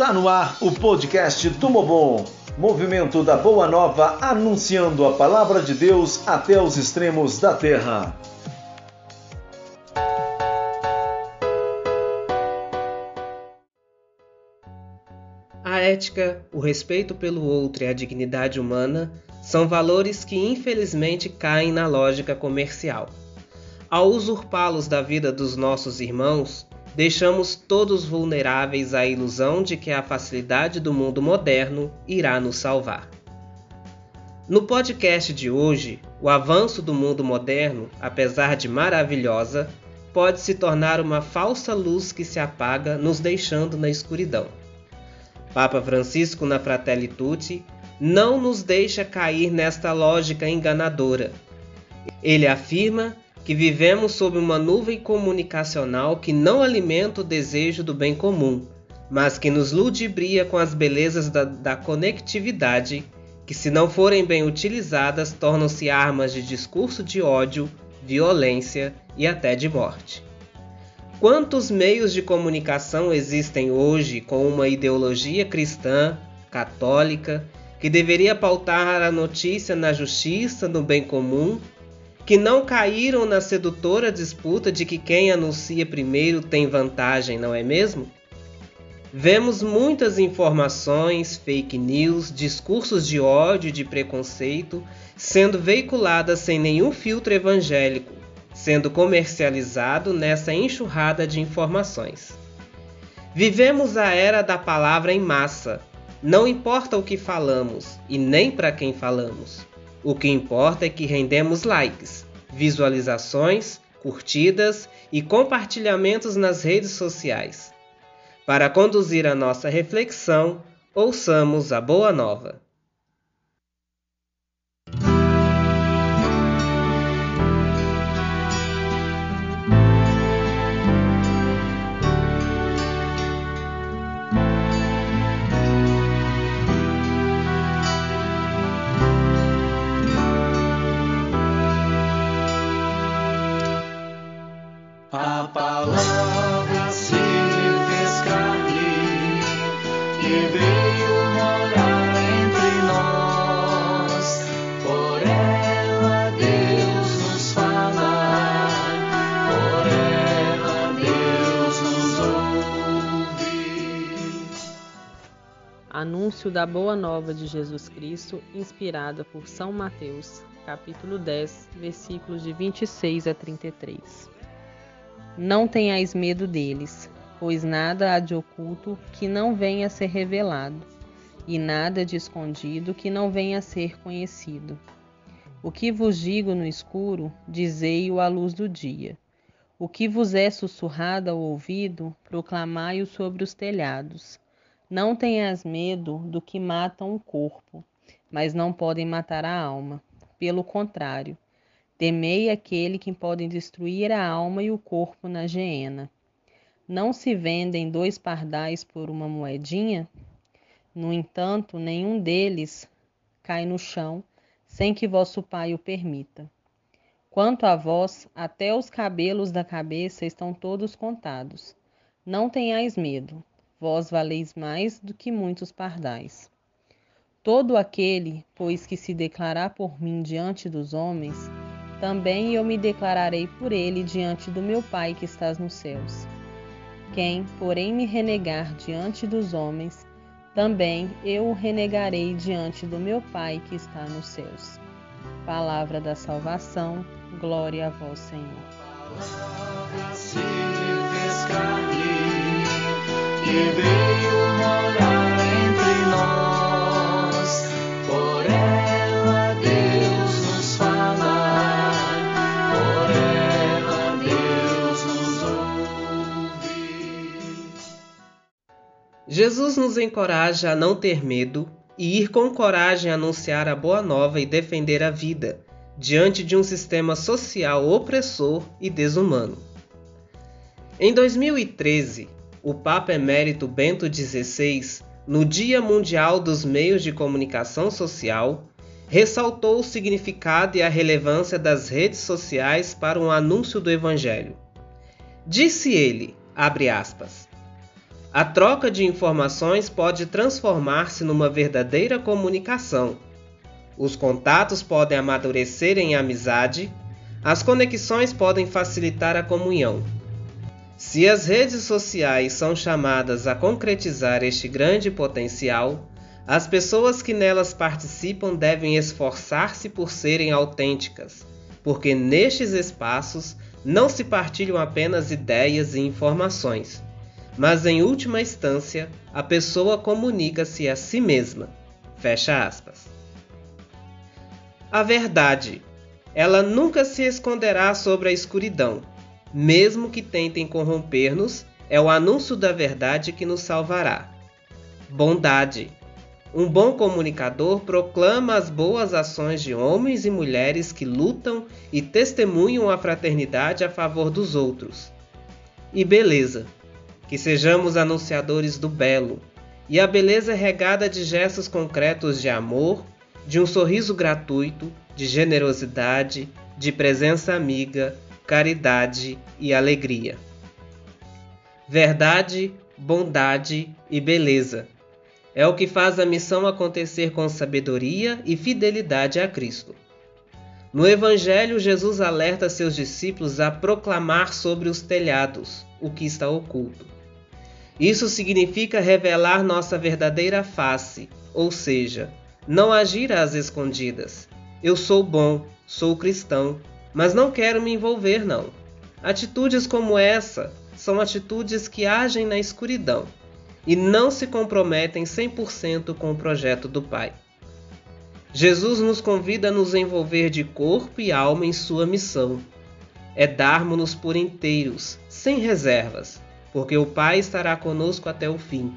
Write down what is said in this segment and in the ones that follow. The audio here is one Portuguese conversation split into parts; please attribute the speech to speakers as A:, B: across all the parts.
A: Está no ar o podcast Tumobom, movimento da Boa Nova anunciando a palavra de Deus até os extremos da terra.
B: A ética, o respeito pelo outro e a dignidade humana são valores que infelizmente caem na lógica comercial. Ao usurpá-los da vida dos nossos irmãos, deixamos todos vulneráveis à ilusão de que a facilidade do mundo moderno irá nos salvar. No podcast de hoje, o avanço do mundo moderno, apesar de maravilhosa, pode se tornar uma falsa luz que se apaga, nos deixando na escuridão. Papa Francisco, na Fratelli Tutti, não nos deixa cair nesta lógica enganadora. Ele afirma que vivemos sob uma nuvem comunicacional que não alimenta o desejo do bem comum, mas que nos ludibria com as belezas da, da conectividade, que, se não forem bem utilizadas, tornam-se armas de discurso de ódio, violência e até de morte. Quantos meios de comunicação existem hoje com uma ideologia cristã, católica, que deveria pautar a notícia na justiça, no bem comum que não caíram na sedutora disputa de que quem anuncia primeiro tem vantagem, não é mesmo? Vemos muitas informações, fake news, discursos de ódio e de preconceito sendo veiculadas sem nenhum filtro evangélico, sendo comercializado nessa enxurrada de informações. Vivemos a era da palavra em massa. Não importa o que falamos e nem para quem falamos. O que importa é que rendemos likes, visualizações, curtidas e compartilhamentos nas redes sociais. Para conduzir a nossa reflexão, ouçamos a Boa Nova.
C: Anúncio da Boa Nova de Jesus Cristo, inspirada por São Mateus, capítulo 10, versículos de 26 a 33. Não tenhais medo deles, pois nada há de oculto que não venha a ser revelado, e nada de escondido que não venha a ser conhecido. O que vos digo no escuro, dizei-o à luz do dia. O que vos é sussurrado ao ouvido, proclamai-o sobre os telhados. Não tenhas medo do que matam o corpo, mas não podem matar a alma. Pelo contrário, temei aquele que pode destruir a alma e o corpo na geena. Não se vendem dois pardais por uma moedinha? No entanto, nenhum deles cai no chão sem que vosso Pai o permita. Quanto a vós, até os cabelos da cabeça estão todos contados. Não tenhais medo vós valeis mais do que muitos pardais. Todo aquele, pois que se declarar por mim diante dos homens, também eu me declararei por ele diante do meu Pai que estás nos céus. Quem, porém, me renegar diante dos homens, também eu o renegarei diante do meu Pai que está nos céus. Palavra da salvação, glória a vós, Senhor.
B: Jesus nos encoraja a não ter medo e ir com coragem anunciar a boa nova e defender a vida diante de um sistema social opressor e desumano. Em 2013, o Papa Emérito Bento XVI, no Dia Mundial dos Meios de Comunicação Social, ressaltou o significado e a relevância das redes sociais para um anúncio do Evangelho. Disse ele, abre aspas, A troca de informações pode transformar-se numa verdadeira comunicação. Os contatos podem amadurecer em amizade, as conexões podem facilitar a comunhão. Se as redes sociais são chamadas a concretizar este grande potencial, as pessoas que nelas participam devem esforçar-se por serem autênticas, porque nestes espaços não se partilham apenas ideias e informações, mas em última instância a pessoa comunica-se a si mesma. Fecha aspas. A verdade. Ela nunca se esconderá sobre a escuridão. Mesmo que tentem corromper-nos, é o anúncio da verdade que nos salvará. Bondade. Um bom comunicador proclama as boas ações de homens e mulheres que lutam e testemunham a fraternidade a favor dos outros. E beleza, que sejamos anunciadores do belo, e a beleza é regada de gestos concretos de amor, de um sorriso gratuito, de generosidade, de presença amiga, caridade e alegria. Verdade, bondade e beleza é o que faz a missão acontecer com sabedoria e fidelidade a Cristo. No Evangelho, Jesus alerta seus discípulos a proclamar sobre os telhados o que está oculto. Isso significa revelar nossa verdadeira face, ou seja, não agir às escondidas. Eu sou bom, sou cristão, mas não quero me envolver, não. Atitudes como essa são atitudes que agem na escuridão e não se comprometem 100% com o projeto do Pai. Jesus nos convida a nos envolver de corpo e alma em sua missão. É darmos-nos por inteiros, sem reservas, porque o Pai estará conosco até o fim.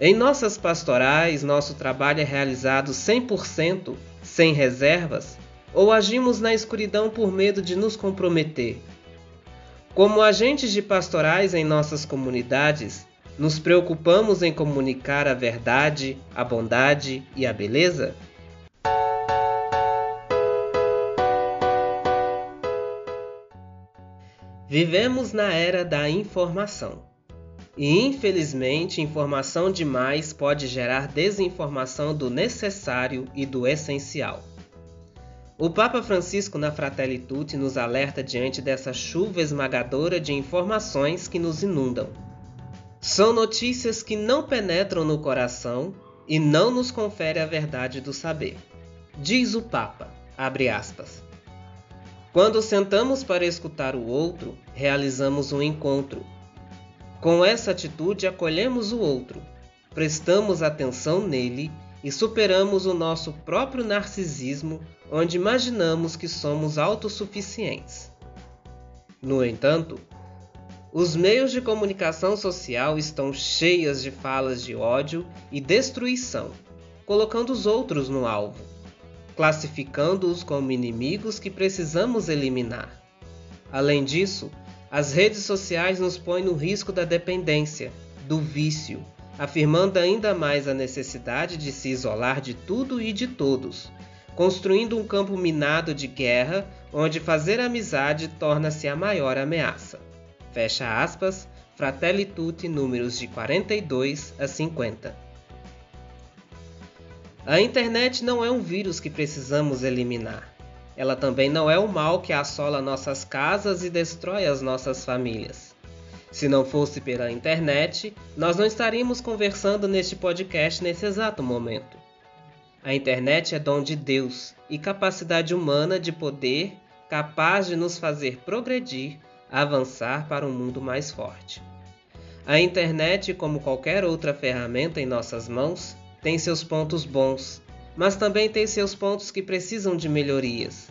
B: Em nossas pastorais, nosso trabalho é realizado 100%, sem reservas, ou agimos na escuridão por medo de nos comprometer. Como agentes de pastorais em nossas comunidades, nos preocupamos em comunicar a verdade, a bondade e a beleza? Vivemos na era da informação. E infelizmente, informação demais pode gerar desinformação do necessário e do essencial. O Papa Francisco na Fratelli Tutti nos alerta diante dessa chuva esmagadora de informações que nos inundam. São notícias que não penetram no coração e não nos confere a verdade do saber. Diz o Papa, aspas. Quando sentamos para escutar o outro, realizamos um encontro. Com essa atitude, acolhemos o outro, prestamos atenção nele e superamos o nosso próprio narcisismo, onde imaginamos que somos autossuficientes. No entanto, os meios de comunicação social estão cheios de falas de ódio e destruição, colocando os outros no alvo, classificando-os como inimigos que precisamos eliminar. Além disso, as redes sociais nos põem no risco da dependência, do vício, afirmando ainda mais a necessidade de se isolar de tudo e de todos, construindo um campo minado de guerra onde fazer amizade torna-se a maior ameaça. Fecha aspas, Fratelli Tutti, números de 42 a 50. A internet não é um vírus que precisamos eliminar. Ela também não é o mal que assola nossas casas e destrói as nossas famílias. Se não fosse pela internet, nós não estaríamos conversando neste podcast nesse exato momento. A internet é dom de Deus e capacidade humana de poder capaz de nos fazer progredir avançar para um mundo mais forte. A internet, como qualquer outra ferramenta em nossas mãos, tem seus pontos bons, mas também tem seus pontos que precisam de melhorias.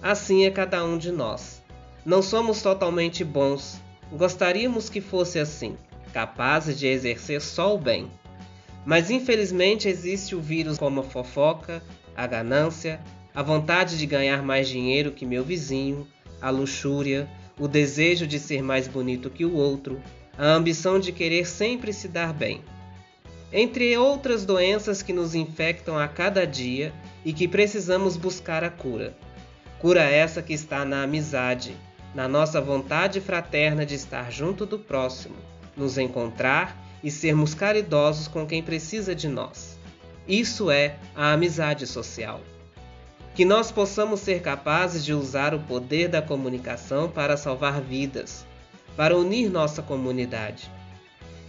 B: Assim é cada um de nós. Não somos totalmente bons, gostaríamos que fosse assim, capazes de exercer só o bem. Mas infelizmente existe o vírus como a fofoca, a ganância, a vontade de ganhar mais dinheiro que meu vizinho, a luxúria, o desejo de ser mais bonito que o outro, a ambição de querer sempre se dar bem. Entre outras doenças que nos infectam a cada dia e que precisamos buscar a cura. Cura essa que está na amizade, na nossa vontade fraterna de estar junto do próximo, nos encontrar e sermos caridosos com quem precisa de nós. Isso é a amizade social. Que nós possamos ser capazes de usar o poder da comunicação para salvar vidas, para unir nossa comunidade.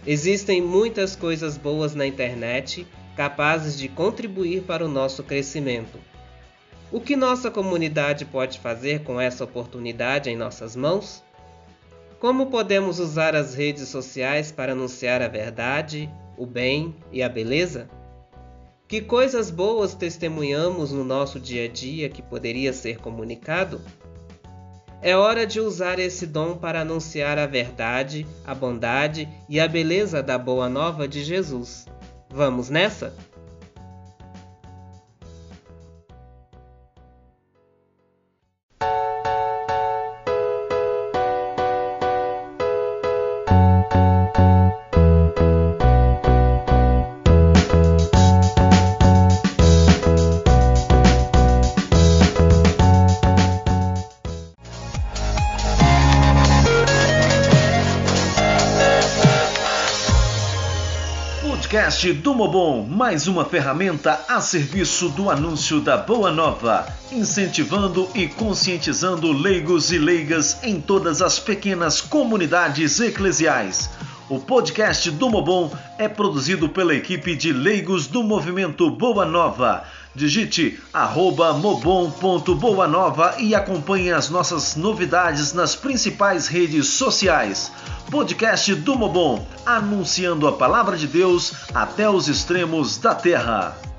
B: Existem muitas coisas boas na internet capazes de contribuir para o nosso crescimento. O que nossa comunidade pode fazer com essa oportunidade em nossas mãos? Como podemos usar as redes sociais para anunciar a verdade, o bem e a beleza? Que coisas boas testemunhamos no nosso dia a dia que poderia ser comunicado? É hora de usar esse dom para anunciar a verdade, a bondade e a beleza da boa nova de Jesus. Vamos nessa?
A: Podcast do Mobon, mais uma ferramenta a serviço do anúncio da Boa Nova, incentivando e conscientizando leigos e leigas em todas as pequenas comunidades eclesiais. O podcast do Mobon é produzido pela equipe de leigos do movimento Boa Nova. Digite arroba mobon.boanova e acompanhe as nossas novidades nas principais redes sociais podcast do Mobon, anunciando a palavra de Deus até os extremos da terra.